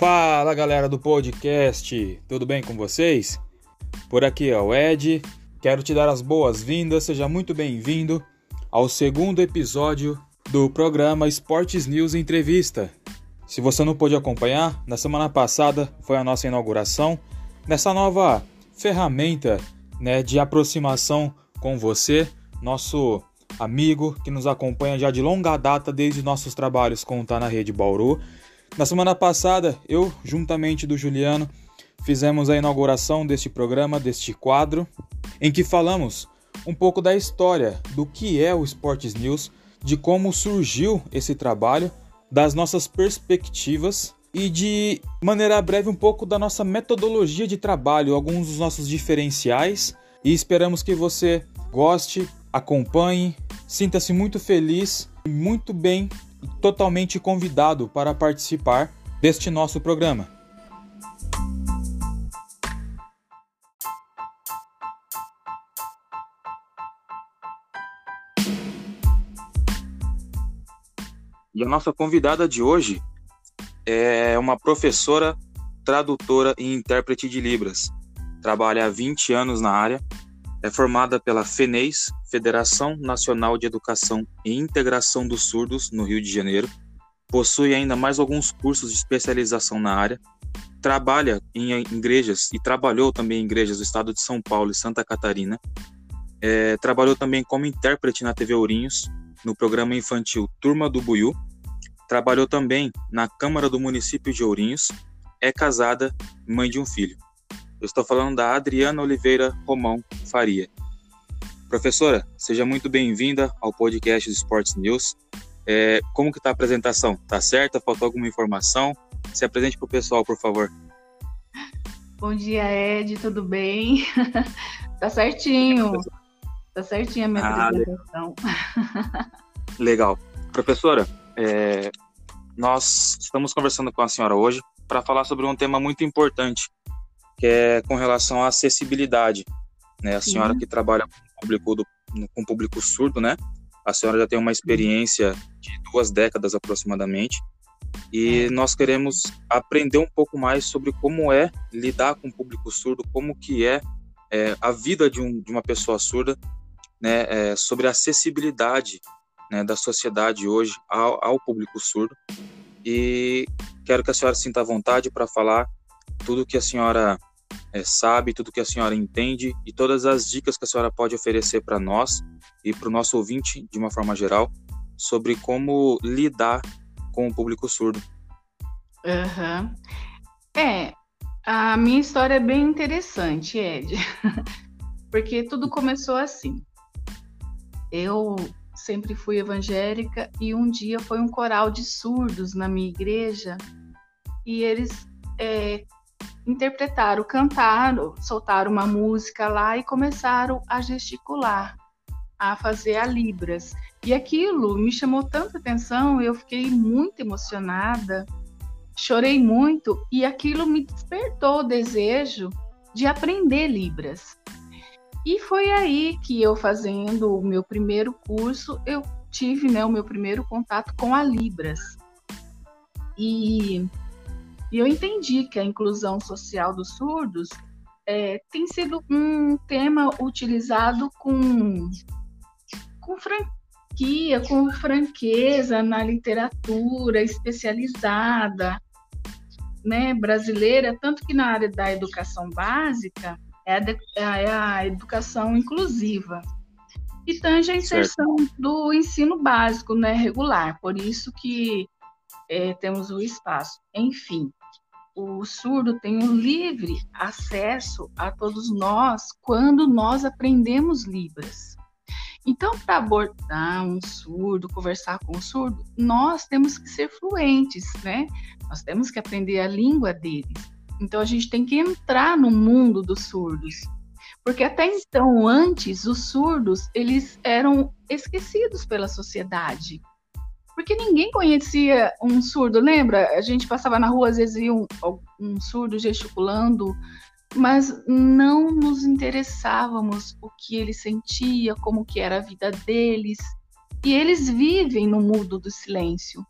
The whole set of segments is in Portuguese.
Fala galera do podcast, tudo bem com vocês? Por aqui é o Ed, quero te dar as boas-vindas, seja muito bem-vindo ao segundo episódio do programa Esportes News Entrevista. Se você não pôde acompanhar, na semana passada foi a nossa inauguração nessa nova ferramenta né, de aproximação com você, nosso amigo que nos acompanha já de longa data desde nossos trabalhos com o Tá na Rede Bauru na semana passada, eu, juntamente do Juliano, fizemos a inauguração deste programa, deste quadro, em que falamos um pouco da história do que é o Sports News, de como surgiu esse trabalho, das nossas perspectivas e de maneira breve um pouco da nossa metodologia de trabalho, alguns dos nossos diferenciais. E esperamos que você goste, acompanhe, sinta-se muito feliz, muito bem totalmente convidado para participar deste nosso programa. E a nossa convidada de hoje é uma professora, tradutora e intérprete de Libras. Trabalha há 20 anos na área é formada pela FENEIS, Federação Nacional de Educação e Integração dos Surdos, no Rio de Janeiro. Possui ainda mais alguns cursos de especialização na área. Trabalha em igrejas e trabalhou também em igrejas do estado de São Paulo e Santa Catarina. É, trabalhou também como intérprete na TV Ourinhos, no programa infantil Turma do Buiú. Trabalhou também na Câmara do Município de Ourinhos. É casada, mãe de um filho. Eu estou falando da Adriana Oliveira Romão Faria. Professora, seja muito bem-vinda ao podcast do Sports News. É, como que está a apresentação? Tá certa? Faltou alguma informação? Se apresente para o pessoal, por favor. Bom dia, Ed, tudo bem? tá certinho. Tá certinho a minha ah, apresentação. Legal. Professora, é, nós estamos conversando com a senhora hoje para falar sobre um tema muito importante que é com relação à acessibilidade. Né? A senhora que trabalha com público, do, com público surdo, né? A senhora já tem uma experiência de duas décadas aproximadamente e é. nós queremos aprender um pouco mais sobre como é lidar com o público surdo, como que é, é a vida de, um, de, uma pessoa surda, né? É, sobre a acessibilidade né, da sociedade hoje ao, ao público surdo e quero que a senhora sinta à vontade para falar tudo que a senhora é, sabe, tudo que a senhora entende e todas as dicas que a senhora pode oferecer para nós e para o nosso ouvinte, de uma forma geral, sobre como lidar com o público surdo. Uhum. É, a minha história é bem interessante, Ed, porque tudo começou assim. Eu sempre fui evangélica e um dia foi um coral de surdos na minha igreja e eles é, interpretaram, cantaram, soltaram uma música lá e começaram a gesticular, a fazer a libras. E aquilo me chamou tanta atenção, eu fiquei muito emocionada, chorei muito e aquilo me despertou o desejo de aprender libras. E foi aí que eu fazendo o meu primeiro curso, eu tive né, o meu primeiro contato com a Libras. E e eu entendi que a inclusão social dos surdos é, tem sido um tema utilizado com, com franquia, com franqueza na literatura especializada né, brasileira, tanto que na área da educação básica é a, é a educação inclusiva e tange a inserção certo. do ensino básico né, regular, por isso que é, temos o espaço. Enfim, o surdo tem um livre acesso a todos nós quando nós aprendemos Libras. Então, para abordar um surdo, conversar com um surdo, nós temos que ser fluentes, né? Nós temos que aprender a língua deles. Então, a gente tem que entrar no mundo dos surdos. Porque até então, antes, os surdos, eles eram esquecidos pela sociedade porque ninguém conhecia um surdo, lembra? A gente passava na rua, às vezes via um, um surdo gesticulando, mas não nos interessávamos o que ele sentia, como que era a vida deles. E eles vivem no mundo do silêncio.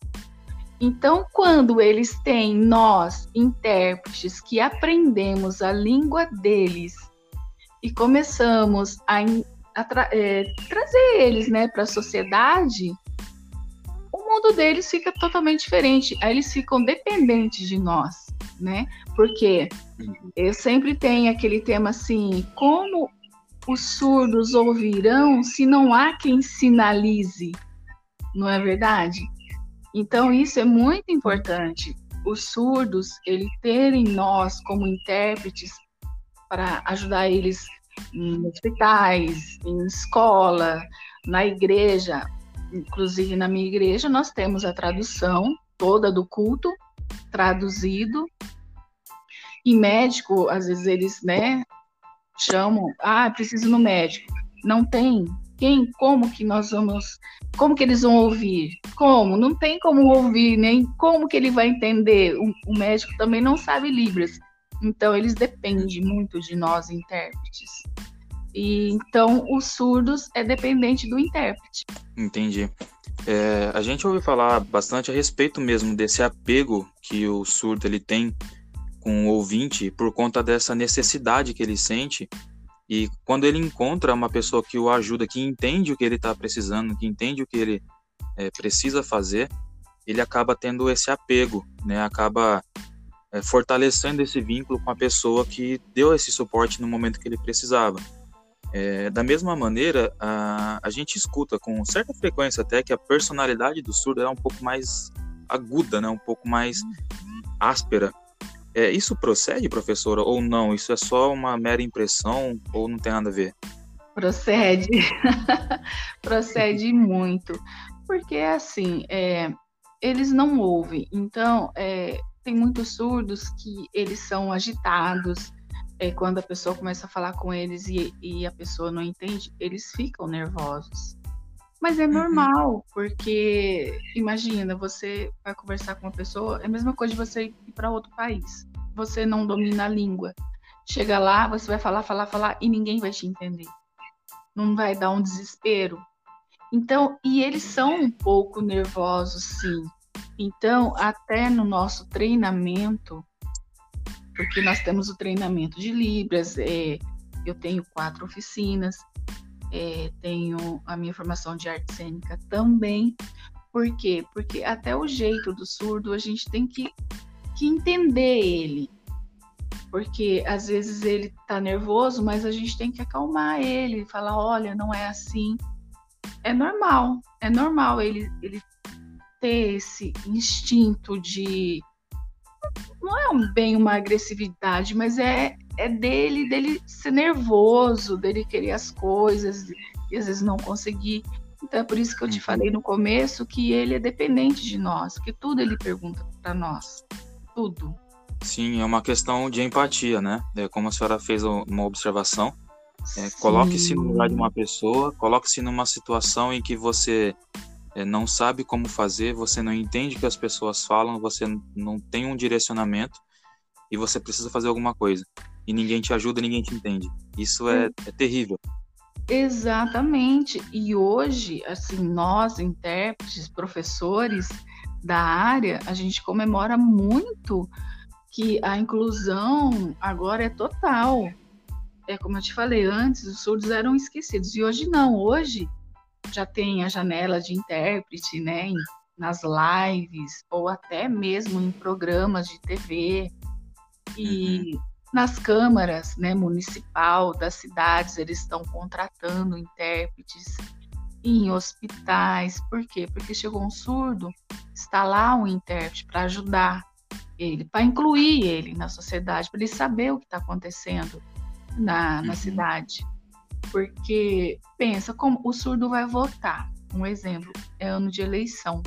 Então, quando eles têm nós, intérpretes, que aprendemos a língua deles e começamos a, a tra é, trazer eles né, para a sociedade, mundo deles fica totalmente diferente. Aí eles ficam dependentes de nós, né? Porque eu sempre tenho aquele tema assim, como os surdos ouvirão se não há quem sinalize, não é verdade? Então isso é muito importante. Os surdos, eles terem nós como intérpretes para ajudar eles em hospitais, em escola, na igreja. Inclusive na minha igreja nós temos a tradução toda do culto traduzido. E médico, às vezes eles, né, chamam, ah, preciso no médico. Não tem. Quem, como que nós vamos, como que eles vão ouvir? Como? Não tem como ouvir, nem como que ele vai entender. O, o médico também não sabe Libras. Então, eles dependem muito de nós, intérpretes. E, então, os surdos é dependente do intérprete. Entendi. É, a gente ouve falar bastante a respeito mesmo desse apego que o surdo ele tem com o ouvinte por conta dessa necessidade que ele sente. E quando ele encontra uma pessoa que o ajuda, que entende o que ele está precisando, que entende o que ele é, precisa fazer, ele acaba tendo esse apego, né? Acaba é, fortalecendo esse vínculo com a pessoa que deu esse suporte no momento que ele precisava. É, da mesma maneira, a, a gente escuta com certa frequência até que a personalidade do surdo é um pouco mais aguda, né? um pouco mais áspera. É, isso procede, professora, ou não? Isso é só uma mera impressão ou não tem nada a ver? Procede. procede muito. Porque, assim, é, eles não ouvem. Então, é, tem muitos surdos que eles são agitados. É, quando a pessoa começa a falar com eles e, e a pessoa não entende, eles ficam nervosos. Mas é uhum. normal, porque imagina, você vai conversar com uma pessoa, é a mesma coisa de você ir para outro país. Você não domina a língua. Chega lá, você vai falar, falar, falar e ninguém vai te entender. Não vai dar um desespero. Então, e eles são um pouco nervosos, sim. Então, até no nosso treinamento, porque nós temos o treinamento de Libras, é, eu tenho quatro oficinas, é, tenho a minha formação de arte cênica também. Por quê? Porque até o jeito do surdo a gente tem que, que entender ele. Porque às vezes ele tá nervoso, mas a gente tem que acalmar ele, falar, olha, não é assim. É normal, é normal ele, ele ter esse instinto de não é bem uma agressividade, mas é é dele, dele ser nervoso, dele querer as coisas e às vezes não conseguir. Então é por isso que eu te uhum. falei no começo que ele é dependente de nós, que tudo ele pergunta para nós, tudo. Sim, é uma questão de empatia, né? É como a senhora fez uma observação. É, coloque-se no lugar de uma pessoa, coloque-se numa situação em que você não sabe como fazer, você não entende o que as pessoas falam, você não tem um direcionamento e você precisa fazer alguma coisa e ninguém te ajuda, ninguém te entende. Isso é, é terrível. Exatamente. E hoje, assim, nós, intérpretes, professores da área, a gente comemora muito que a inclusão agora é total. É como eu te falei antes, os surdos eram esquecidos e hoje não. Hoje já tem a janela de intérprete, né, nas lives ou até mesmo em programas de TV. E uhum nas câmaras né, municipal das cidades, eles estão contratando intérpretes em hospitais. Por quê? Porque chegou um surdo, está lá um intérprete para ajudar ele, para incluir ele na sociedade, para ele saber o que está acontecendo na, na uhum. cidade. Porque pensa como o surdo vai votar. Um exemplo é ano de eleição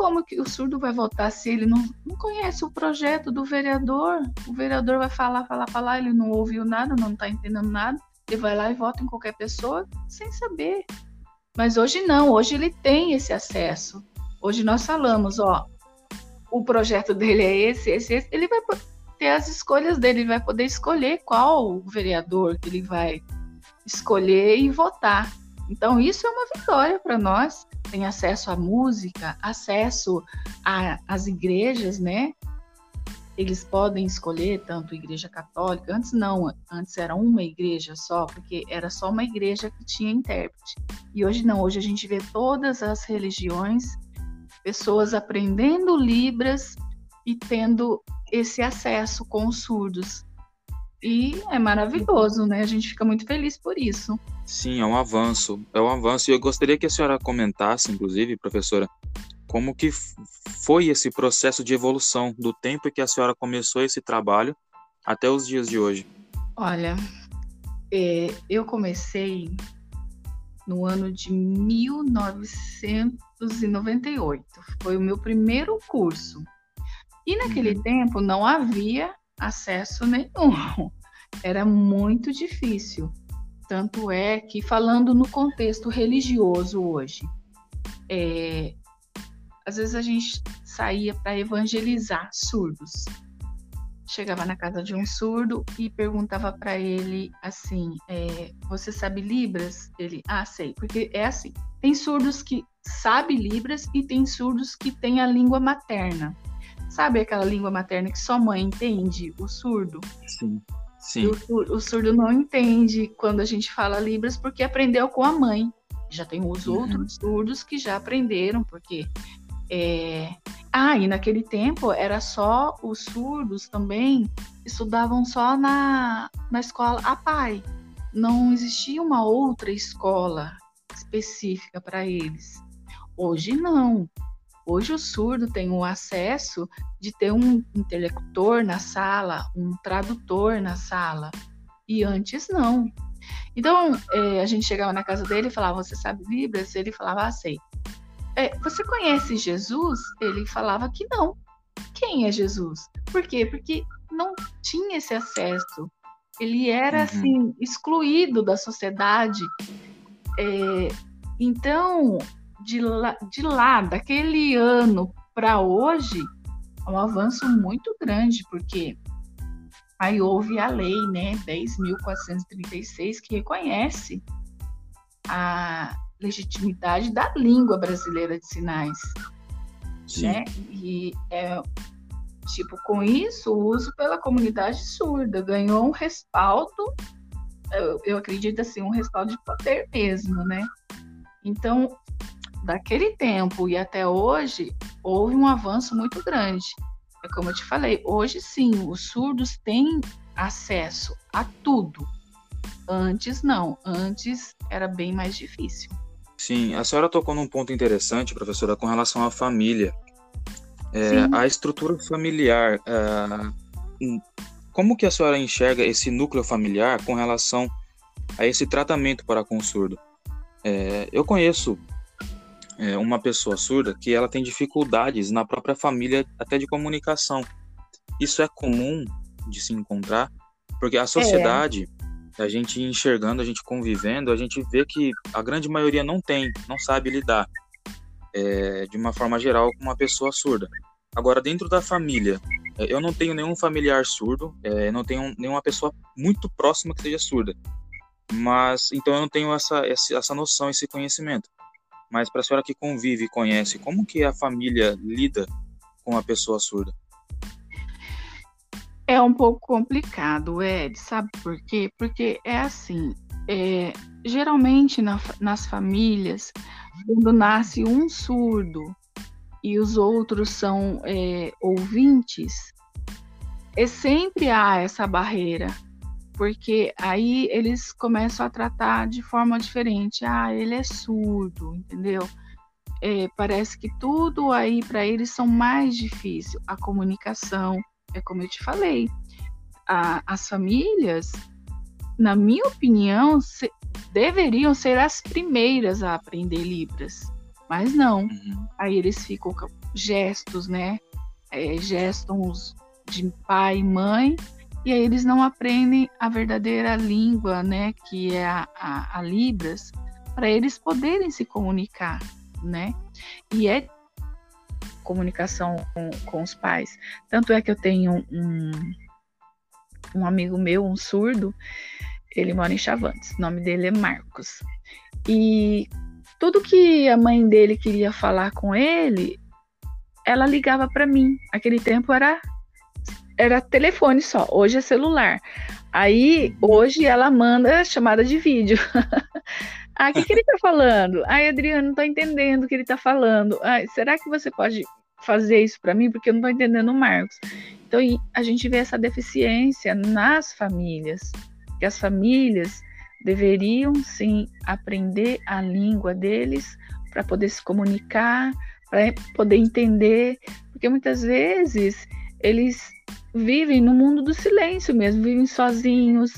como que o surdo vai votar se ele não, não conhece o projeto do vereador? O vereador vai falar, falar, falar, ele não ouviu nada, não está entendendo nada, ele vai lá e vota em qualquer pessoa sem saber. Mas hoje não, hoje ele tem esse acesso. Hoje nós falamos, ó, o projeto dele é esse, esse, esse. Ele vai ter as escolhas dele, ele vai poder escolher qual o vereador que ele vai escolher e votar. Então isso é uma vitória para nós têm acesso à música, acesso às igrejas, né? Eles podem escolher tanto igreja católica, antes não, antes era uma igreja só, porque era só uma igreja que tinha intérprete. E hoje não, hoje a gente vê todas as religiões, pessoas aprendendo Libras e tendo esse acesso com os surdos. E é maravilhoso, né? A gente fica muito feliz por isso. Sim, é um avanço. É um avanço. E eu gostaria que a senhora comentasse, inclusive, professora, como que foi esse processo de evolução do tempo que a senhora começou esse trabalho até os dias de hoje. Olha, é, eu comecei no ano de 1998. Foi o meu primeiro curso. E naquele uhum. tempo não havia acesso nenhum. Era muito difícil. Tanto é que, falando no contexto religioso hoje, é, às vezes a gente saía para evangelizar surdos. Chegava na casa de um surdo e perguntava para ele assim: é, Você sabe Libras? Ele, ah, sei. Porque é assim: tem surdos que sabem Libras e tem surdos que têm a língua materna. Sabe aquela língua materna que só mãe entende, o surdo? Sim. Sim. O, o, surdo não entende quando a gente fala Libras porque aprendeu com a mãe. Já tem os uhum. outros surdos que já aprenderam, porque. É... Ah, e naquele tempo era só os surdos também estudavam só na, na escola a pai. Não existia uma outra escola específica para eles. Hoje não. Hoje o surdo tem o acesso de ter um interlocutor na sala, um tradutor na sala, e antes não. Então, é, a gente chegava na casa dele e falava, você sabe Libras? Ele falava, ah, sei. É, você conhece Jesus? Ele falava que não. Quem é Jesus? Por quê? Porque não tinha esse acesso. Ele era, uhum. assim, excluído da sociedade. É, então, de lá, de lá daquele ano para hoje, é um avanço muito grande, porque aí houve a lei, né, 10.436, que reconhece a legitimidade da língua brasileira de sinais. Sim. Né? E é, tipo, com isso, o uso pela comunidade surda ganhou um respaldo, eu, eu acredito assim, um respaldo de poder mesmo, né? Então, daquele tempo e até hoje, houve um avanço muito grande. É como eu te falei, hoje sim, os surdos têm acesso a tudo. Antes não, antes era bem mais difícil. Sim, a senhora tocou num ponto interessante, professora, com relação à família. É, a estrutura familiar, é, como que a senhora enxerga esse núcleo familiar com relação a esse tratamento para com o surdo? É, eu conheço é, uma pessoa surda que ela tem dificuldades na própria família até de comunicação. Isso é comum de se encontrar, porque a sociedade, é. a gente enxergando, a gente convivendo, a gente vê que a grande maioria não tem, não sabe lidar é, de uma forma geral com uma pessoa surda. Agora, dentro da família, é, eu não tenho nenhum familiar surdo, é, não tenho nenhuma pessoa muito próxima que seja surda. Mas, então eu não tenho essa, essa noção, esse conhecimento. Mas para a senhora que convive e conhece, como que a família lida com a pessoa surda? É um pouco complicado, Ed, sabe por quê? Porque é assim, é, geralmente na, nas famílias, quando nasce um surdo e os outros são é, ouvintes, é sempre há essa barreira porque aí eles começam a tratar de forma diferente. Ah, ele é surdo, entendeu? É, parece que tudo aí para eles são mais difícil. A comunicação, é como eu te falei, a, as famílias, na minha opinião, se, deveriam ser as primeiras a aprender Libras, mas não. Uhum. Aí eles ficam com gestos, né? É, gestos de pai e mãe e aí eles não aprendem a verdadeira língua, né, que é a, a, a Libras, para eles poderem se comunicar, né? E é comunicação com, com os pais. Tanto é que eu tenho um, um amigo meu, um surdo, ele mora em Chavantes, o nome dele é Marcos. E tudo que a mãe dele queria falar com ele, ela ligava para mim. Aquele tempo era era telefone só, hoje é celular. Aí, hoje ela manda chamada de vídeo. ah, o que, que ele tá falando? Ai, Adriano, não tô entendendo o que ele tá falando. Ai, será que você pode fazer isso para mim? Porque eu não tô entendendo o Marcos. Então, a gente vê essa deficiência nas famílias, que as famílias deveriam sim aprender a língua deles para poder se comunicar, para poder entender, porque muitas vezes eles vivem no mundo do silêncio mesmo, vivem sozinhos.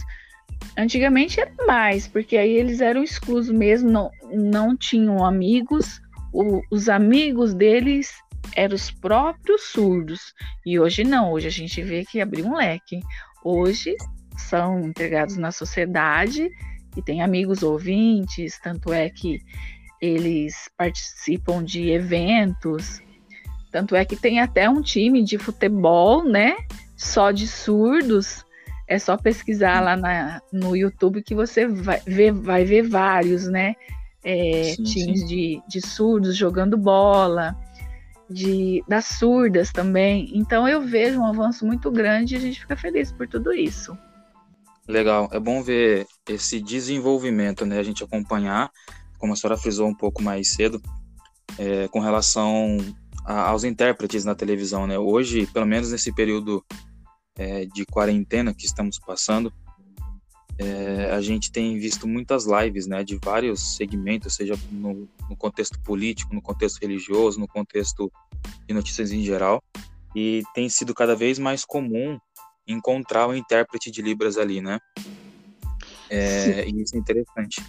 Antigamente era mais, porque aí eles eram exclusos mesmo, não, não tinham amigos, o, os amigos deles eram os próprios surdos. E hoje não, hoje a gente vê que abriu um leque. Hoje são integrados na sociedade e tem amigos ouvintes, tanto é que eles participam de eventos, tanto é que tem até um time de futebol, né? Só de surdos. É só pesquisar lá na, no YouTube que você vai ver, vai ver vários, né? É, sim, times sim. De, de surdos jogando bola, de das surdas também. Então eu vejo um avanço muito grande e a gente fica feliz por tudo isso. Legal, é bom ver esse desenvolvimento, né? A gente acompanhar, como a senhora frisou um pouco mais cedo, é, com relação a, aos intérpretes na televisão, né? Hoje, pelo menos nesse período é, de quarentena que estamos passando, é, a gente tem visto muitas lives, né? De vários segmentos, seja no, no contexto político, no contexto religioso, no contexto de notícias em geral, e tem sido cada vez mais comum encontrar o intérprete de Libras ali, né? É, e isso é interessante.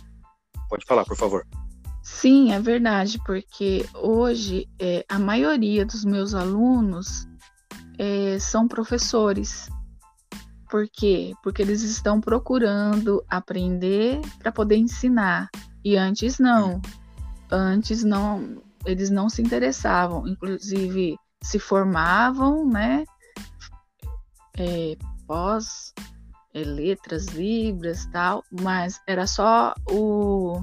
Pode falar, por favor. Sim, é verdade, porque hoje é, a maioria dos meus alunos é, são professores. Por quê? Porque eles estão procurando aprender para poder ensinar. E antes não. Antes não, eles não se interessavam. Inclusive se formavam, né? é, pós é, letras, libras, tal, mas era só o,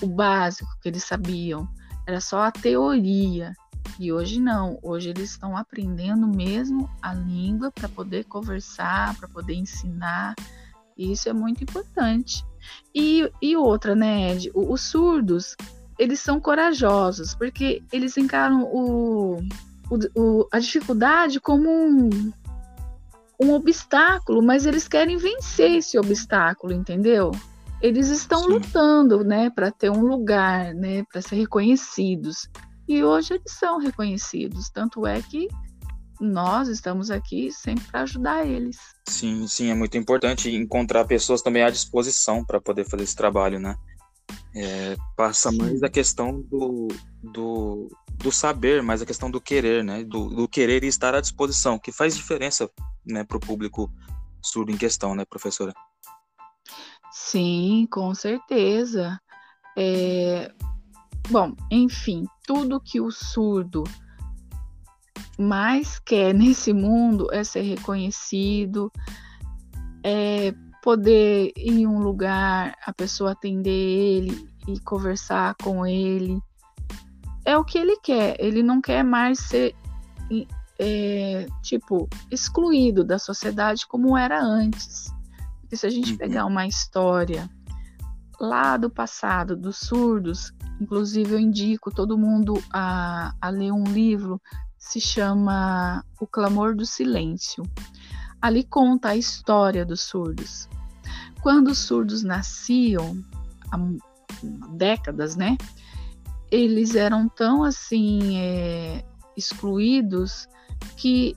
o básico que eles sabiam, era só a teoria. E hoje não, hoje eles estão aprendendo mesmo a língua para poder conversar, para poder ensinar. E isso é muito importante. E, e outra, né, Ed? Os surdos, eles são corajosos, porque eles encaram o, o, o, a dificuldade como um, um obstáculo, mas eles querem vencer esse obstáculo, entendeu? Eles estão Sim. lutando, né, para ter um lugar, né, para ser reconhecidos. E hoje eles são reconhecidos, tanto é que nós estamos aqui sempre para ajudar eles. Sim, sim, é muito importante encontrar pessoas também à disposição para poder fazer esse trabalho, né? É, passa sim. mais da questão do, do, do saber, mais a questão do querer, né? Do, do querer e estar à disposição, que faz diferença né, para o público surdo em questão, né, professora? Sim, com certeza. É... Bom, enfim, tudo que o surdo mais quer nesse mundo é ser reconhecido, é poder ir em um lugar, a pessoa atender ele e conversar com ele. É o que ele quer. Ele não quer mais ser é, tipo, excluído da sociedade como era antes. Porque se a gente uhum. pegar uma história lá do passado, dos surdos, inclusive eu indico todo mundo a, a ler um livro, se chama O Clamor do Silêncio. Ali conta a história dos surdos. Quando os surdos nasciam, há décadas, né? Eles eram tão assim é, excluídos que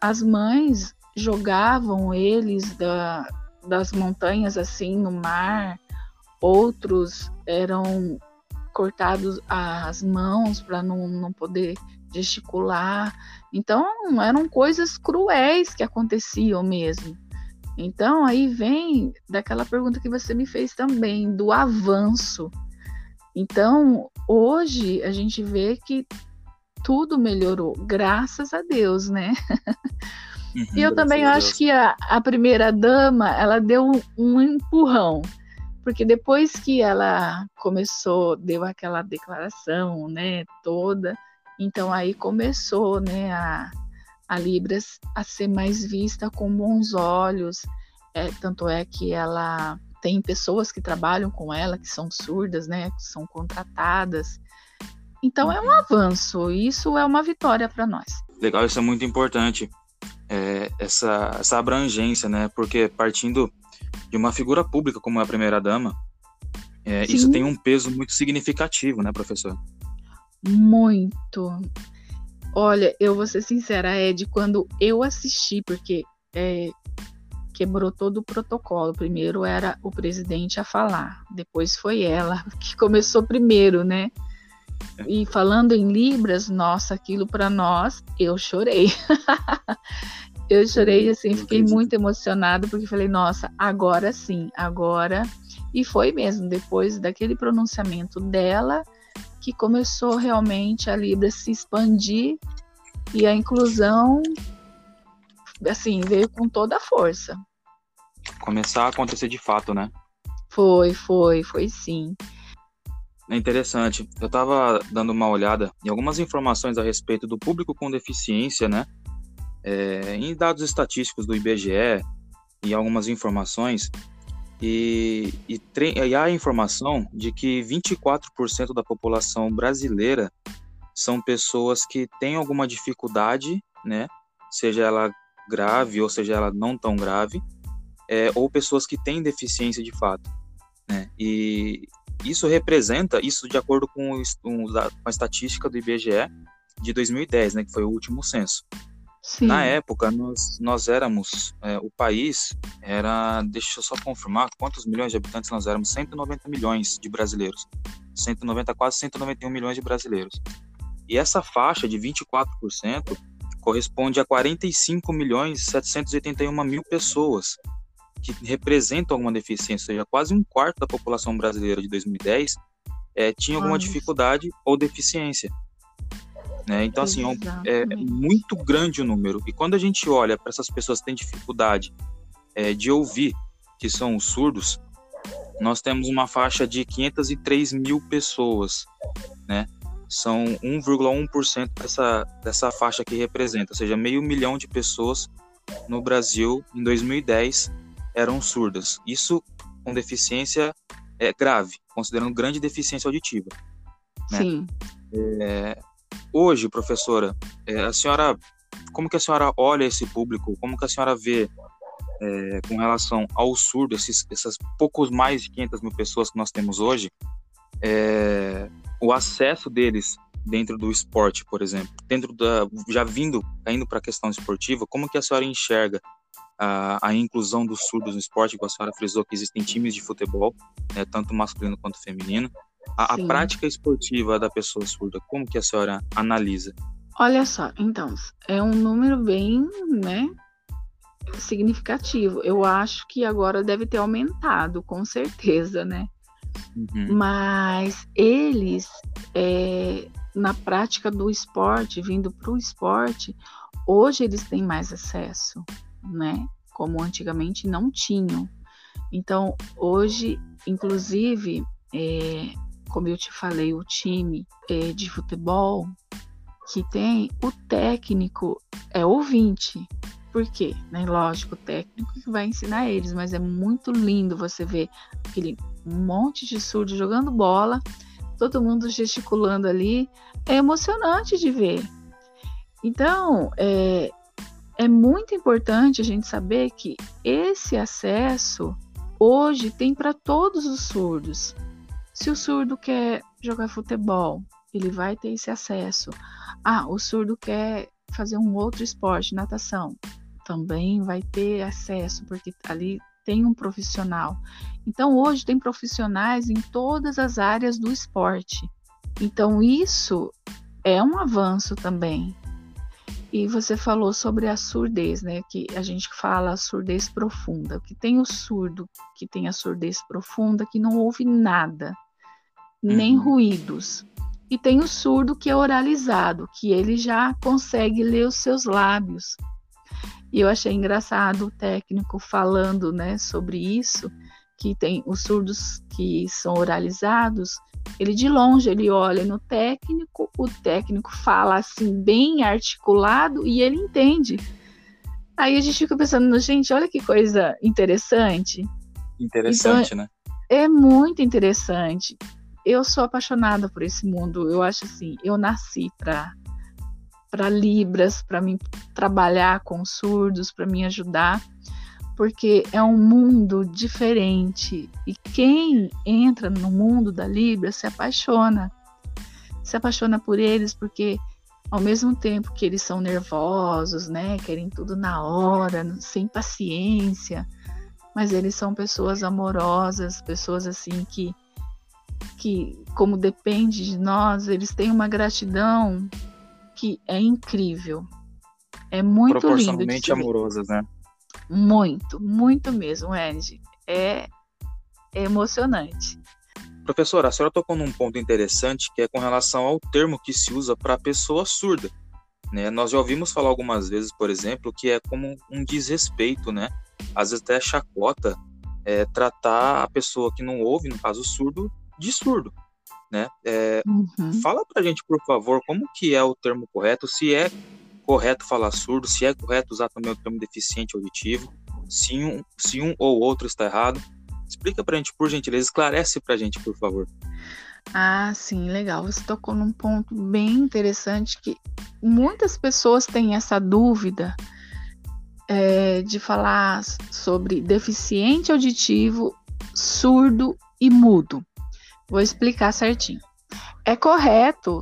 as mães jogavam eles da, das montanhas assim no mar, outros eram cortados as mãos para não, não poder gesticular. Então eram coisas cruéis que aconteciam mesmo. Então aí vem daquela pergunta que você me fez também, do avanço. Então hoje a gente vê que tudo melhorou, graças a Deus, né? Uhum, e eu também acho que a, a primeira dama, ela deu um, um empurrão, porque depois que ela começou, deu aquela declaração, né, toda, então aí começou, né, a, a Libras a ser mais vista com bons olhos, é, tanto é que ela tem pessoas que trabalham com ela que são surdas, né, que são contratadas. Então é um uhum. avanço, isso é uma vitória para nós. Legal, isso é muito importante, é, essa, essa abrangência, né? Porque partindo de uma figura pública como é a primeira dama, é, isso tem um peso muito significativo, né, professor? Muito. Olha, eu vou ser sincera, Ed, quando eu assisti, porque é, quebrou todo o protocolo. Primeiro era o presidente a falar, depois foi ela que começou primeiro, né? E falando em libras, nossa, aquilo para nós, eu chorei. eu chorei assim, fiquei muito emocionada porque falei, nossa, agora sim, agora. E foi mesmo depois daquele pronunciamento dela que começou realmente a Libra se expandir e a inclusão assim veio com toda a força começar a acontecer de fato, né? Foi, foi, foi sim. É interessante. Eu estava dando uma olhada em algumas informações a respeito do público com deficiência, né? É, em dados estatísticos do IBGE e algumas informações. E, e, e há a informação de que 24% da população brasileira são pessoas que têm alguma dificuldade, né? Seja ela grave ou seja ela não tão grave, é, ou pessoas que têm deficiência de fato. Né? E isso representa, isso de acordo com, com a estatística do IBGE de 2010, né, que foi o último censo. Sim. Na época, nós, nós éramos, é, o país era, deixa eu só confirmar, quantos milhões de habitantes nós éramos? 190 milhões de brasileiros. 190, quase 191 milhões de brasileiros. E essa faixa de 24% corresponde a 45 milhões 781 mil pessoas que representam alguma deficiência, ou seja, quase um quarto da população brasileira de 2010 é, tinha alguma dificuldade ou deficiência. Né? Então, assim, é, é, muito grande o número. E quando a gente olha para essas pessoas que têm dificuldade é, de ouvir, que são os surdos, nós temos uma faixa de 503 mil pessoas, né? São 1,1% dessa, dessa faixa que representa, ou seja, meio milhão de pessoas no Brasil em 2010 eram surdas. Isso com deficiência é, grave, considerando grande deficiência auditiva. Né? Sim. É, hoje, professora, é, a senhora, como que a senhora olha esse público? Como que a senhora vê é, com relação ao surdo, esses, essas poucos mais de 500 mil pessoas que nós temos hoje, é, o acesso deles dentro do esporte, por exemplo, dentro da, já vindo, indo para a questão esportiva, como que a senhora enxerga a, a, inclusão dos surdos no esporte, como a senhora frisou que existem times de futebol, né, tanto masculino quanto feminino. A, a, prática esportiva da pessoa surda, como que a senhora analisa? Olha só, então, é um número bem, né, significativo. Eu acho que agora deve ter aumentado, com certeza, né? Uhum. Mas eles, é, na prática do esporte, vindo para o esporte, hoje eles têm mais acesso né? Como antigamente não tinham. Então, hoje, inclusive, é, como eu te falei, o time é, de futebol que tem, o técnico é ouvinte. Por quê? Né? Lógico, o técnico que vai ensinar eles, mas é muito lindo você ver aquele monte de surdo jogando bola, todo mundo gesticulando ali. É emocionante de ver. Então, é, é muito importante a gente saber que esse acesso hoje tem para todos os surdos. Se o surdo quer jogar futebol, ele vai ter esse acesso. Ah, o surdo quer fazer um outro esporte, natação, também vai ter acesso, porque ali tem um profissional. Então, hoje tem profissionais em todas as áreas do esporte. Então, isso é um avanço também. E você falou sobre a surdez, né? Que a gente fala surdez profunda. Que tem o surdo que tem a surdez profunda, que não ouve nada, nem uhum. ruídos. E tem o surdo que é oralizado, que ele já consegue ler os seus lábios. E eu achei engraçado o técnico falando, né, sobre isso, que tem os surdos que são oralizados, ele de longe ele olha no técnico, o técnico fala assim bem articulado e ele entende. Aí a gente fica pensando, gente, olha que coisa interessante. Interessante, então, né? É muito interessante. Eu sou apaixonada por esse mundo. Eu acho assim, eu nasci para para libras, para mim trabalhar com surdos, para me ajudar porque é um mundo diferente e quem entra no mundo da Libra se apaixona. Se apaixona por eles porque ao mesmo tempo que eles são nervosos, né, querem tudo na hora, sem paciência, mas eles são pessoas amorosas, pessoas assim que que como depende de nós, eles têm uma gratidão que é incrível. É muito Proporcionalmente lindo. amorosas, né? Muito, muito mesmo, Andy. É, é emocionante. Professora, a senhora tocou num ponto interessante que é com relação ao termo que se usa para pessoa surda. Né? Nós já ouvimos falar algumas vezes, por exemplo, que é como um desrespeito, né? Às vezes até chacota é, tratar a pessoa que não ouve, no caso surdo, de surdo. Né? É, uhum. Fala pra gente, por favor, como que é o termo correto, se é correto falar surdo, se é correto usar também o termo deficiente auditivo, se um, se um ou outro está errado. Explica para a gente, por gentileza, esclarece para a gente, por favor. Ah, sim, legal. Você tocou num ponto bem interessante que muitas pessoas têm essa dúvida é, de falar sobre deficiente auditivo, surdo e mudo. Vou explicar certinho. É correto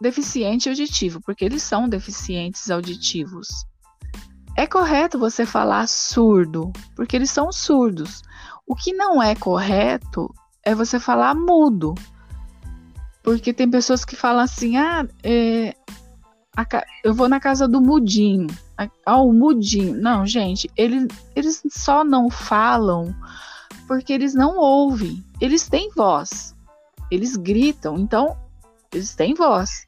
deficiente auditivo, porque eles são deficientes auditivos. É correto você falar surdo, porque eles são surdos. O que não é correto é você falar mudo, porque tem pessoas que falam assim: ah, é, a, eu vou na casa do mudinho. Ah, o mudinho. Não, gente, eles, eles só não falam porque eles não ouvem. Eles têm voz. Eles gritam. Então, eles têm voz.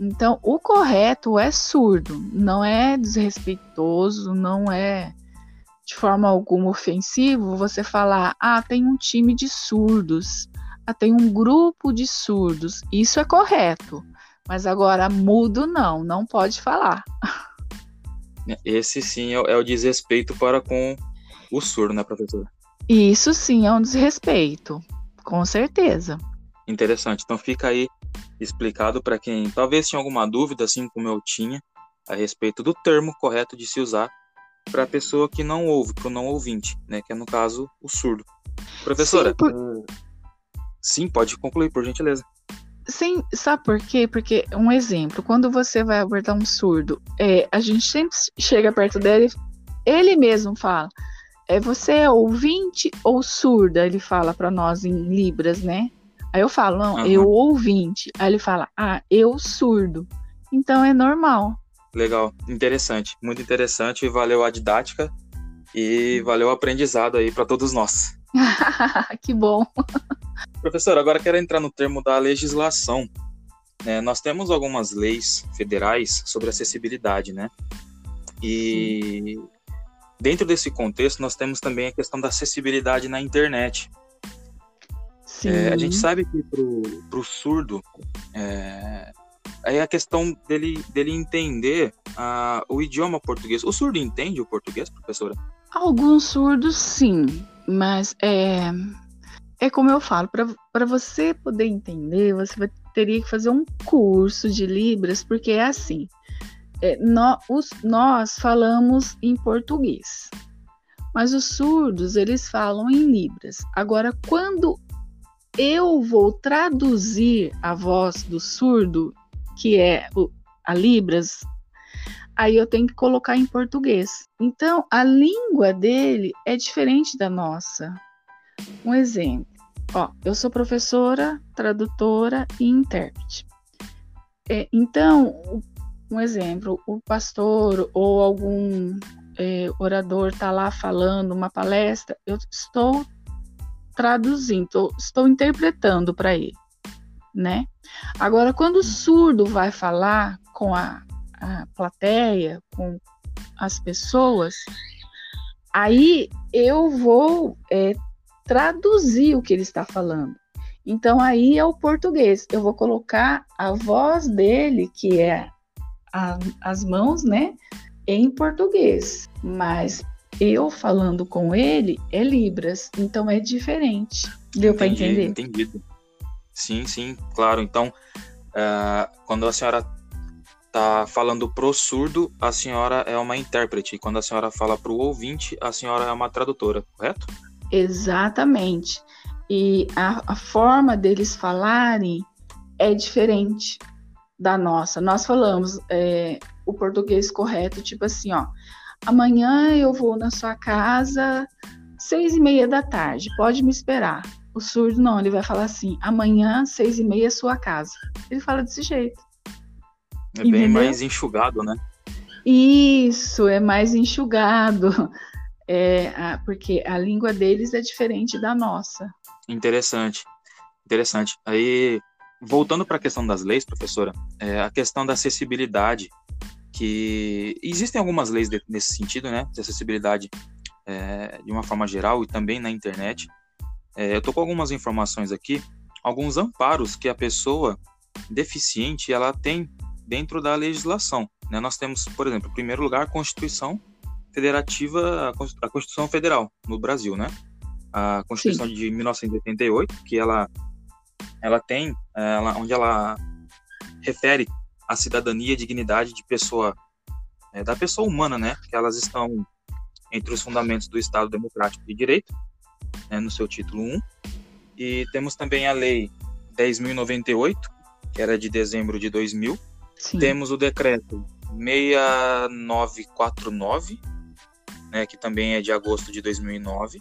Então, o correto é surdo, não é desrespeitoso, não é de forma alguma ofensivo você falar: ah, tem um time de surdos, ah, tem um grupo de surdos. Isso é correto. Mas agora, mudo não, não pode falar. Esse sim é, o desrespeito para com o surdo, né, professora? Isso sim é um desrespeito, com certeza. Interessante. Então fica aí explicado para quem talvez tinha alguma dúvida, assim como eu tinha, a respeito do termo correto de se usar para a pessoa que não ouve, para o não ouvinte, né? Que é no caso o surdo. Professora, sim, por... sim, pode concluir, por gentileza. Sim, sabe por quê? Porque, um exemplo, quando você vai abordar um surdo, é, a gente sempre chega perto dele, ele mesmo fala, é você é ouvinte ou surda? Ele fala para nós em libras, né? Aí eu falo, não, uhum. eu ouvinte. Aí ele fala, ah, eu surdo. Então é normal. Legal, interessante, muito interessante. Valeu a didática e valeu o aprendizado aí para todos nós. que bom. Professor, agora quero entrar no termo da legislação. É, nós temos algumas leis federais sobre acessibilidade, né? E Sim. dentro desse contexto, nós temos também a questão da acessibilidade na internet. É, a gente sabe que pro, pro surdo é, aí a questão dele, dele entender uh, o idioma português. O surdo entende o português, professora? Alguns surdos sim, mas é, é como eu falo, para você poder entender, você vai, teria que fazer um curso de Libras, porque é assim. É, nós, os, nós falamos em português, mas os surdos eles falam em Libras. Agora, quando eu vou traduzir a voz do surdo, que é a Libras, aí eu tenho que colocar em português. Então, a língua dele é diferente da nossa. Um exemplo. Ó, eu sou professora, tradutora e intérprete. É, então, um exemplo, o pastor ou algum é, orador está lá falando uma palestra, eu estou traduzindo, estou interpretando para ele, né? Agora, quando o surdo vai falar com a, a plateia, com as pessoas, Aí eu vou é, traduzir o que ele está falando. Então aí é o português. Eu vou colocar a voz dele, que é a, as mãos, né, em português. Mas eu falando com ele é Libras, então é diferente. Deu para entender? Entendido. Sim, sim, claro. Então, uh, quando a senhora tá falando pro surdo, a senhora é uma intérprete. Quando a senhora fala pro ouvinte, a senhora é uma tradutora, correto? Exatamente. E a, a forma deles falarem é diferente da nossa. Nós falamos é, o português correto, tipo assim, ó. Amanhã eu vou na sua casa seis e meia da tarde. Pode me esperar. O surdo não, ele vai falar assim: amanhã seis e meia sua casa. Ele fala desse jeito. É bem Entendeu? mais enxugado, né? Isso, é mais enxugado. É, a, porque a língua deles é diferente da nossa. Interessante, interessante. Aí, voltando para a questão das leis, professora, é, a questão da acessibilidade, que existem algumas leis de, nesse sentido, né, de acessibilidade é, de uma forma geral e também na internet. É, eu estou com algumas informações aqui, alguns amparos que a pessoa deficiente ela tem dentro da legislação. Né? Nós temos, por exemplo, em primeiro lugar, a Constituição Federativa, a Constituição Federal no Brasil, né? A Constituição Sim. de 1988, que ela, ela tem, ela, onde ela refere a cidadania e dignidade de pessoa, é, da pessoa humana, né? Que elas estão entre os fundamentos do Estado Democrático de Direito, né, no seu título 1. E temos também a Lei 10.098, que era de dezembro de 2000, Sim. Temos o decreto 6949, né, que também é de agosto de 2009.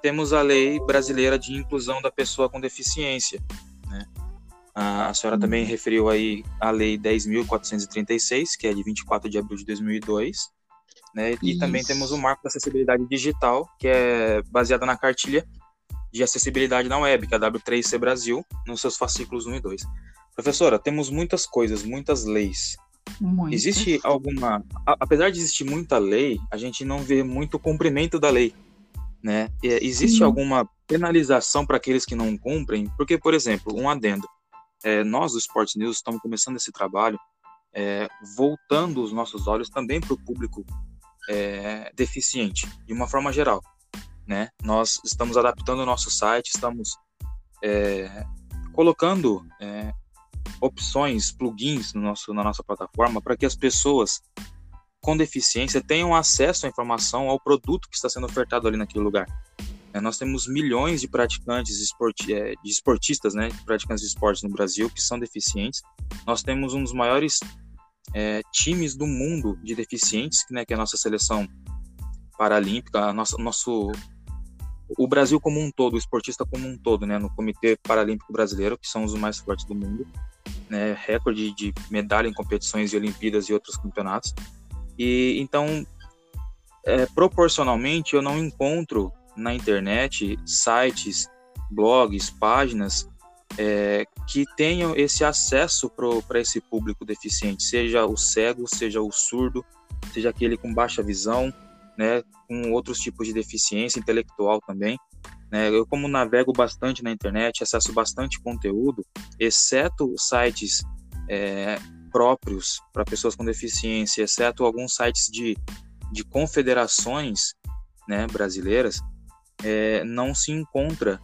Temos a Lei Brasileira de Inclusão da Pessoa com Deficiência. Né? A, senhora também referiu aí a Lei 10.436, que é de 24 de abril de 2002. Né? E também temos o Marco da Acessibilidade Digital, que é baseada na cartilha de acessibilidade na web, que é a W3C Brasil, nos seus fascículos 1 e 2. Professora, temos muitas coisas, muitas leis. Muito. Existe alguma. apesar de existir muita lei, a gente não vê muito cumprimento da lei. Né? existe Sim. alguma penalização para aqueles que não cumprem? Porque, por exemplo, um adendo. É, nós do Sports News estamos começando esse trabalho é, voltando os nossos olhos também para o público é, deficiente, de uma forma geral. Né? Nós estamos adaptando o nosso site, estamos é, colocando é, opções, plugins no nosso, na nossa plataforma para que as pessoas com deficiência tenham acesso à informação ao produto que está sendo ofertado ali naquele lugar. É, nós temos milhões de praticantes esporti é, de esportistas, né, praticantes de esportes no Brasil que são deficientes. Nós temos um dos maiores é, times do mundo de deficientes, né, que é a nossa seleção paralímpica, a nossa, nosso o Brasil como um todo, o esportista como um todo, né, no Comitê Paralímpico Brasileiro, que são os mais fortes do mundo né, recorde de medalha em competições de Olimpíadas e outros campeonatos. E então, é, proporcionalmente, eu não encontro na internet sites, blogs, páginas é, que tenham esse acesso para esse público deficiente, seja o cego, seja o surdo, seja aquele com baixa visão, né, com outros tipos de deficiência intelectual também. Né? Eu, como navego bastante na internet, acesso bastante conteúdo, exceto sites é, próprios para pessoas com deficiência, exceto alguns sites de, de confederações né, brasileiras, é, não se encontra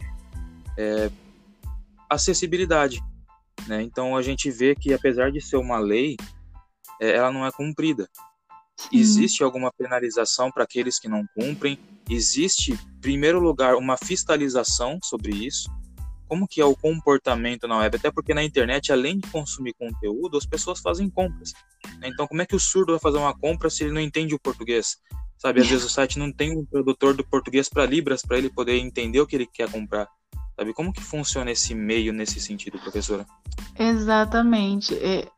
é, acessibilidade. Né? Então a gente vê que, apesar de ser uma lei, é, ela não é cumprida. Existe alguma penalização para aqueles que não cumprem? Existe, em primeiro lugar, uma fiscalização sobre isso? Como que é o comportamento na web? Até porque na internet, além de consumir conteúdo, as pessoas fazem compras. Então, como é que o surdo vai fazer uma compra se ele não entende o português? Sabe, às vezes o site não tem um tradutor do português para Libras para ele poder entender o que ele quer comprar. Sabe, como que funciona esse meio nesse sentido, professora? Exatamente. É,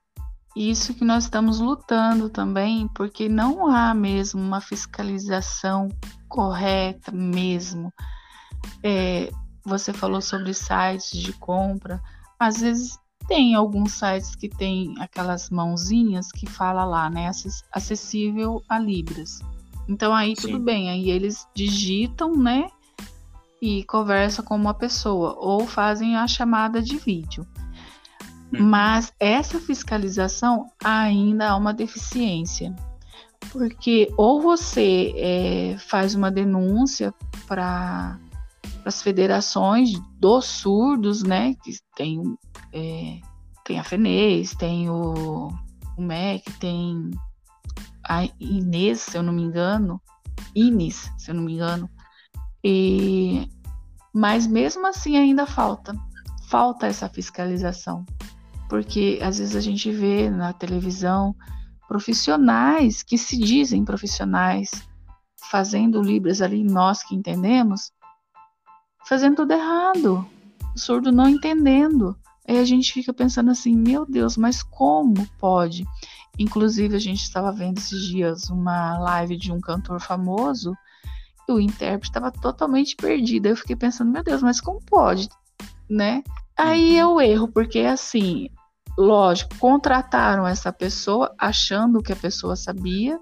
isso que nós estamos lutando também, porque não há mesmo uma fiscalização correta mesmo. É, você falou sobre sites de compra, às vezes tem alguns sites que tem aquelas mãozinhas que fala lá, né, acessível a libras. Então aí Sim. tudo bem, aí eles digitam, né? E conversam com uma pessoa ou fazem a chamada de vídeo. Hum. Mas essa fiscalização ainda há uma deficiência. Porque ou você é, faz uma denúncia para as federações dos surdos, né? Que tem, é, tem a FENES, tem o, o MEC, tem a Inês, se eu não me engano, Ines, se eu não me engano. E, mas mesmo assim ainda falta, falta essa fiscalização. Porque às vezes a gente vê na televisão profissionais que se dizem profissionais fazendo Libras ali, nós que entendemos, fazendo tudo errado, o surdo não entendendo. Aí a gente fica pensando assim, meu Deus, mas como pode? Inclusive, a gente estava vendo esses dias uma live de um cantor famoso e o intérprete estava totalmente perdido. Eu fiquei pensando, meu Deus, mas como pode, né? Aí é o erro, porque assim, lógico, contrataram essa pessoa achando que a pessoa sabia,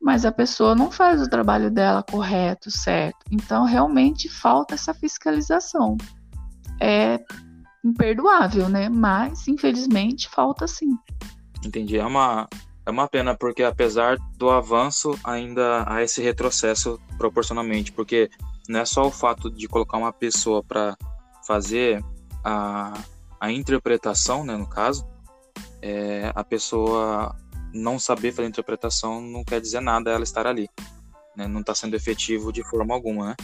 mas a pessoa não faz o trabalho dela correto, certo. Então, realmente falta essa fiscalização. É imperdoável, né? Mas, infelizmente, falta sim. Entendi. É uma, é uma pena, porque apesar do avanço, ainda há esse retrocesso proporcionalmente, porque não é só o fato de colocar uma pessoa para fazer a, a interpretação, né, no caso, é, a pessoa não saber fazer a interpretação não quer dizer nada ela estar ali. Né? Não está sendo efetivo de forma alguma, né?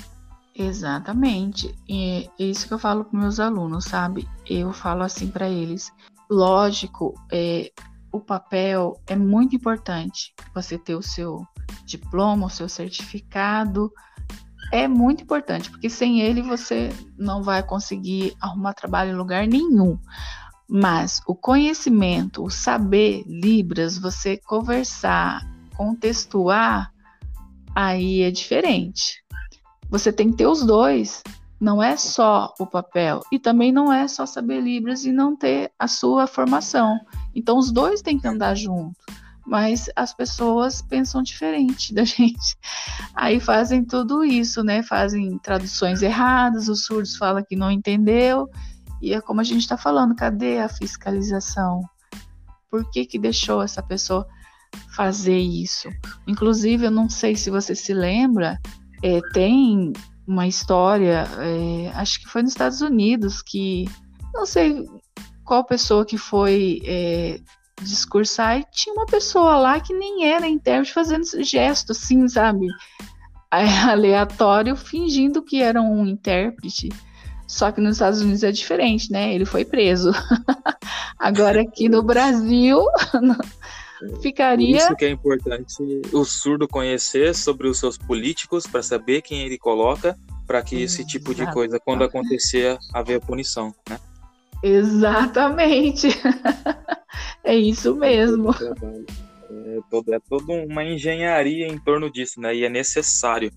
Exatamente. E é isso que eu falo para meus alunos, sabe? Eu falo assim para eles. Lógico, é, o papel é muito importante. Você ter o seu diploma, o seu certificado, é muito importante, porque sem ele você não vai conseguir arrumar trabalho em lugar nenhum. Mas o conhecimento, o saber Libras, você conversar, contextuar, aí é diferente. Você tem que ter os dois. Não é só o papel e também não é só saber Libras e não ter a sua formação. Então os dois têm que andar junto mas as pessoas pensam diferente da gente. Aí fazem tudo isso, né? Fazem traduções erradas, os surdos falam que não entendeu, e é como a gente está falando, cadê a fiscalização? Por que, que deixou essa pessoa fazer isso? Inclusive, eu não sei se você se lembra, é, tem uma história, é, acho que foi nos Estados Unidos, que não sei qual pessoa que foi é, discursar e tinha uma pessoa lá que nem era intérprete fazendo gesto assim, sabe? Aleatório, fingindo que era um intérprete. Só que nos Estados Unidos é diferente, né? Ele foi preso. Agora aqui no Brasil ficaria. Isso que é importante o surdo conhecer sobre os seus políticos para saber quem ele coloca, para que esse tipo de coisa, quando acontecer, haver punição, né? Exatamente. é isso mesmo. É, todo, é toda uma engenharia em torno disso, né? E é necessário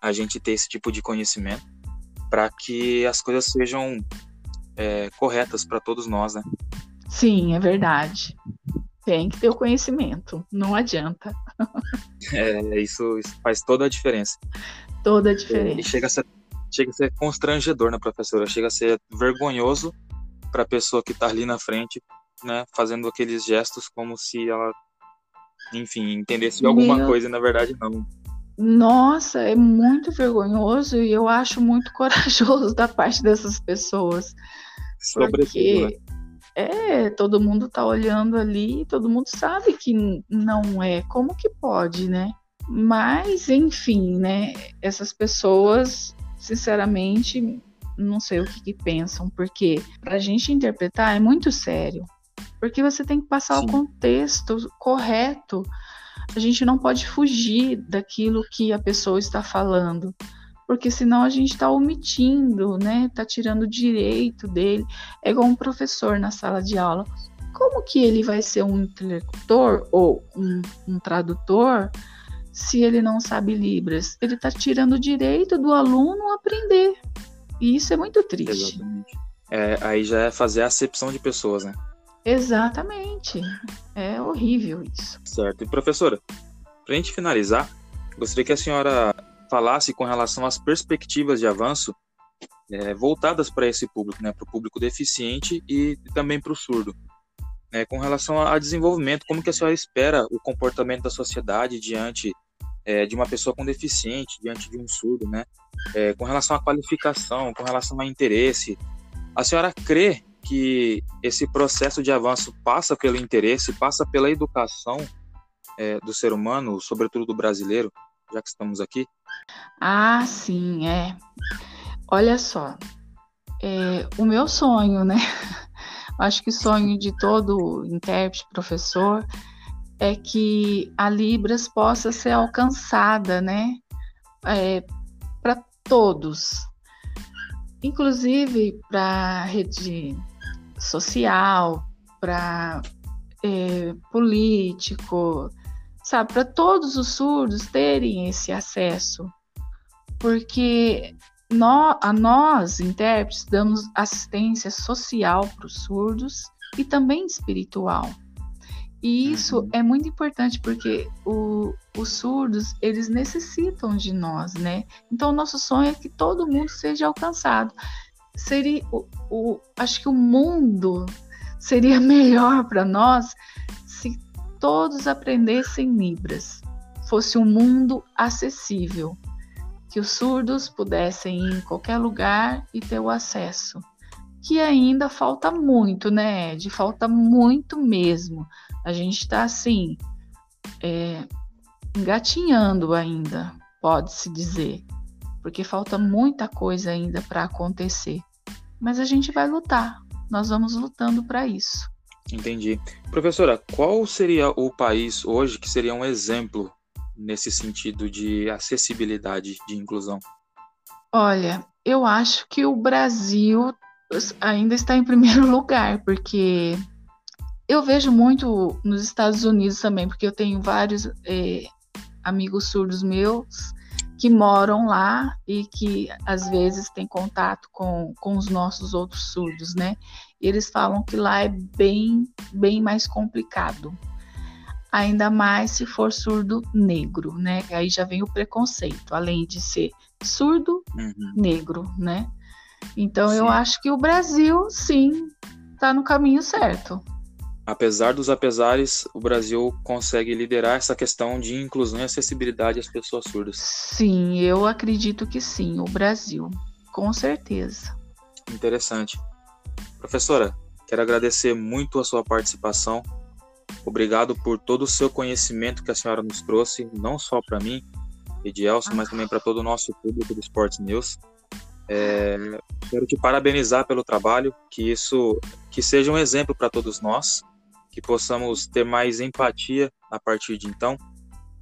a gente ter esse tipo de conhecimento para que as coisas sejam é, corretas para todos nós, né? Sim, é verdade. Tem que ter o conhecimento, não adianta. é, isso, isso faz toda a diferença. Toda a diferença. E chega a ser, chega a ser constrangedor, né, professora? Chega a ser vergonhoso para a pessoa que está ali na frente, né, fazendo aqueles gestos como se ela, enfim, entendesse alguma Meu... coisa e na verdade não. Nossa, é muito vergonhoso e eu acho muito corajoso da parte dessas pessoas. Porque né? é, todo mundo tá olhando ali, todo mundo sabe que não é. Como que pode, né? Mas, enfim, né? Essas pessoas, sinceramente, não sei o que, que pensam, porque para a gente interpretar é muito sério. Porque você tem que passar Sim. o contexto correto. A gente não pode fugir daquilo que a pessoa está falando, porque senão a gente está omitindo, né? Está tirando o direito dele. É igual um professor na sala de aula. Como que ele vai ser um interlocutor ou um, um tradutor se ele não sabe Libras? Ele está tirando o direito do aluno aprender. E isso é muito triste. Exatamente. É, aí já é fazer a acepção de pessoas, né? Exatamente. É horrível isso. Certo. E professora, para a gente finalizar, Gostaria que a senhora falasse com relação às perspectivas de avanço é, voltadas para esse público, né, para o público deficiente e também para o surdo. É, com relação a desenvolvimento, como que a senhora espera o comportamento da sociedade diante é, de uma pessoa com deficiente, diante de um surdo, né? É, com relação à qualificação, com relação ao interesse, a senhora crê que esse processo de avanço passa pelo interesse, passa pela educação é, do ser humano, sobretudo do brasileiro, já que estamos aqui? Ah, sim, é. Olha só, é, o meu sonho, né? Acho que sonho de todo intérprete, professor, é que a Libras possa ser alcançada, né? É, para todos, inclusive para rede social, para é, político, sabe, para todos os surdos terem esse acesso, porque nós, a nós, intérpretes, damos assistência social para os surdos e também espiritual. E isso uhum. é muito importante porque o, os surdos, eles necessitam de nós, né? Então, o nosso sonho é que todo mundo seja alcançado. Seria, o, o acho que o mundo seria melhor para nós se todos aprendessem Libras. Fosse um mundo acessível que os surdos pudessem ir em qualquer lugar e ter o acesso. Que ainda falta muito, né, Ed? Falta muito mesmo. A gente está assim, é, engatinhando ainda, pode-se dizer, porque falta muita coisa ainda para acontecer. Mas a gente vai lutar, nós vamos lutando para isso. Entendi. Professora, qual seria o país hoje que seria um exemplo nesse sentido de acessibilidade, de inclusão? Olha, eu acho que o Brasil ainda está em primeiro lugar, porque eu vejo muito nos Estados Unidos também, porque eu tenho vários é, amigos surdos meus que moram lá e que às vezes têm contato com, com os nossos outros surdos, né? E eles falam que lá é bem, bem mais complicado ainda mais se for surdo negro, né? Aí já vem o preconceito, além de ser surdo uhum. negro, né? Então sim. eu acho que o Brasil, sim, está no caminho certo. Apesar dos apesares, o Brasil consegue liderar essa questão de inclusão e acessibilidade às pessoas surdas. Sim, eu acredito que sim, o Brasil, com certeza. Interessante. Professora, quero agradecer muito a sua participação Obrigado por todo o seu conhecimento que a senhora nos trouxe, não só para mim, Edielson, mas também para todo o nosso público do Sports News. É, quero te parabenizar pelo trabalho, que isso que seja um exemplo para todos nós, que possamos ter mais empatia a partir de então,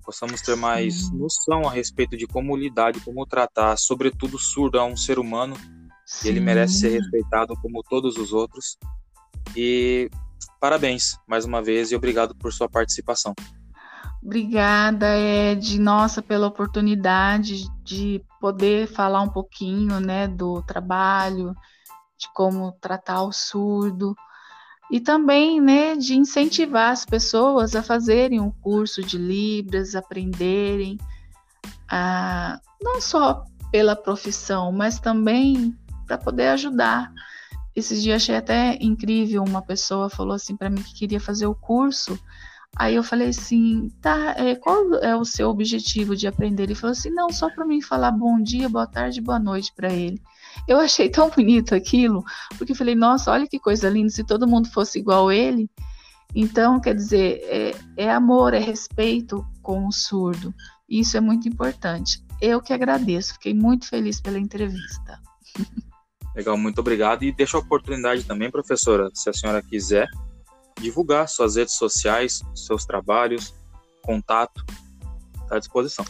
possamos ter mais noção a respeito de como lidar, de como tratar, sobretudo surdo, a um ser humano, ele merece ser respeitado como todos os outros. E Parabéns mais uma vez e obrigado por sua participação. Obrigada, Ed, nossa, pela oportunidade de poder falar um pouquinho, né, do trabalho, de como tratar o surdo e também, né, de incentivar as pessoas a fazerem um curso de Libras, aprenderem, a, não só pela profissão, mas também para poder ajudar esses dias achei até incrível, uma pessoa falou assim para mim que queria fazer o curso. Aí eu falei assim, tá, é, qual é o seu objetivo de aprender? Ele falou assim, não, só para mim falar bom dia, boa tarde, boa noite para ele. Eu achei tão bonito aquilo, porque falei, nossa, olha que coisa linda, se todo mundo fosse igual ele. Então, quer dizer, é, é amor, é respeito com o surdo. Isso é muito importante. Eu que agradeço, fiquei muito feliz pela entrevista. Legal, muito obrigado. E deixa a oportunidade também, professora, se a senhora quiser, divulgar suas redes sociais, seus trabalhos, contato, está à disposição.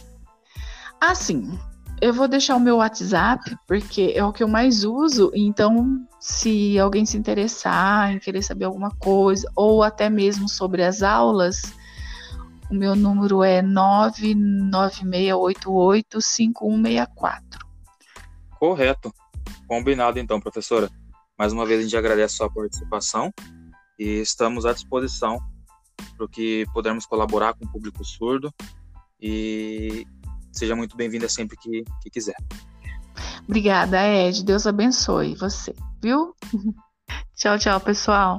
Ah, sim. Eu vou deixar o meu WhatsApp, porque é o que eu mais uso. Então, se alguém se interessar em querer saber alguma coisa, ou até mesmo sobre as aulas, o meu número é 996885164. Correto. Combinado então, professora. Mais uma vez a gente agradece a sua participação e estamos à disposição para que pudermos colaborar com o público surdo e seja muito bem-vinda sempre que, que quiser. Obrigada, Ed. Deus abençoe você, viu? tchau, tchau, pessoal.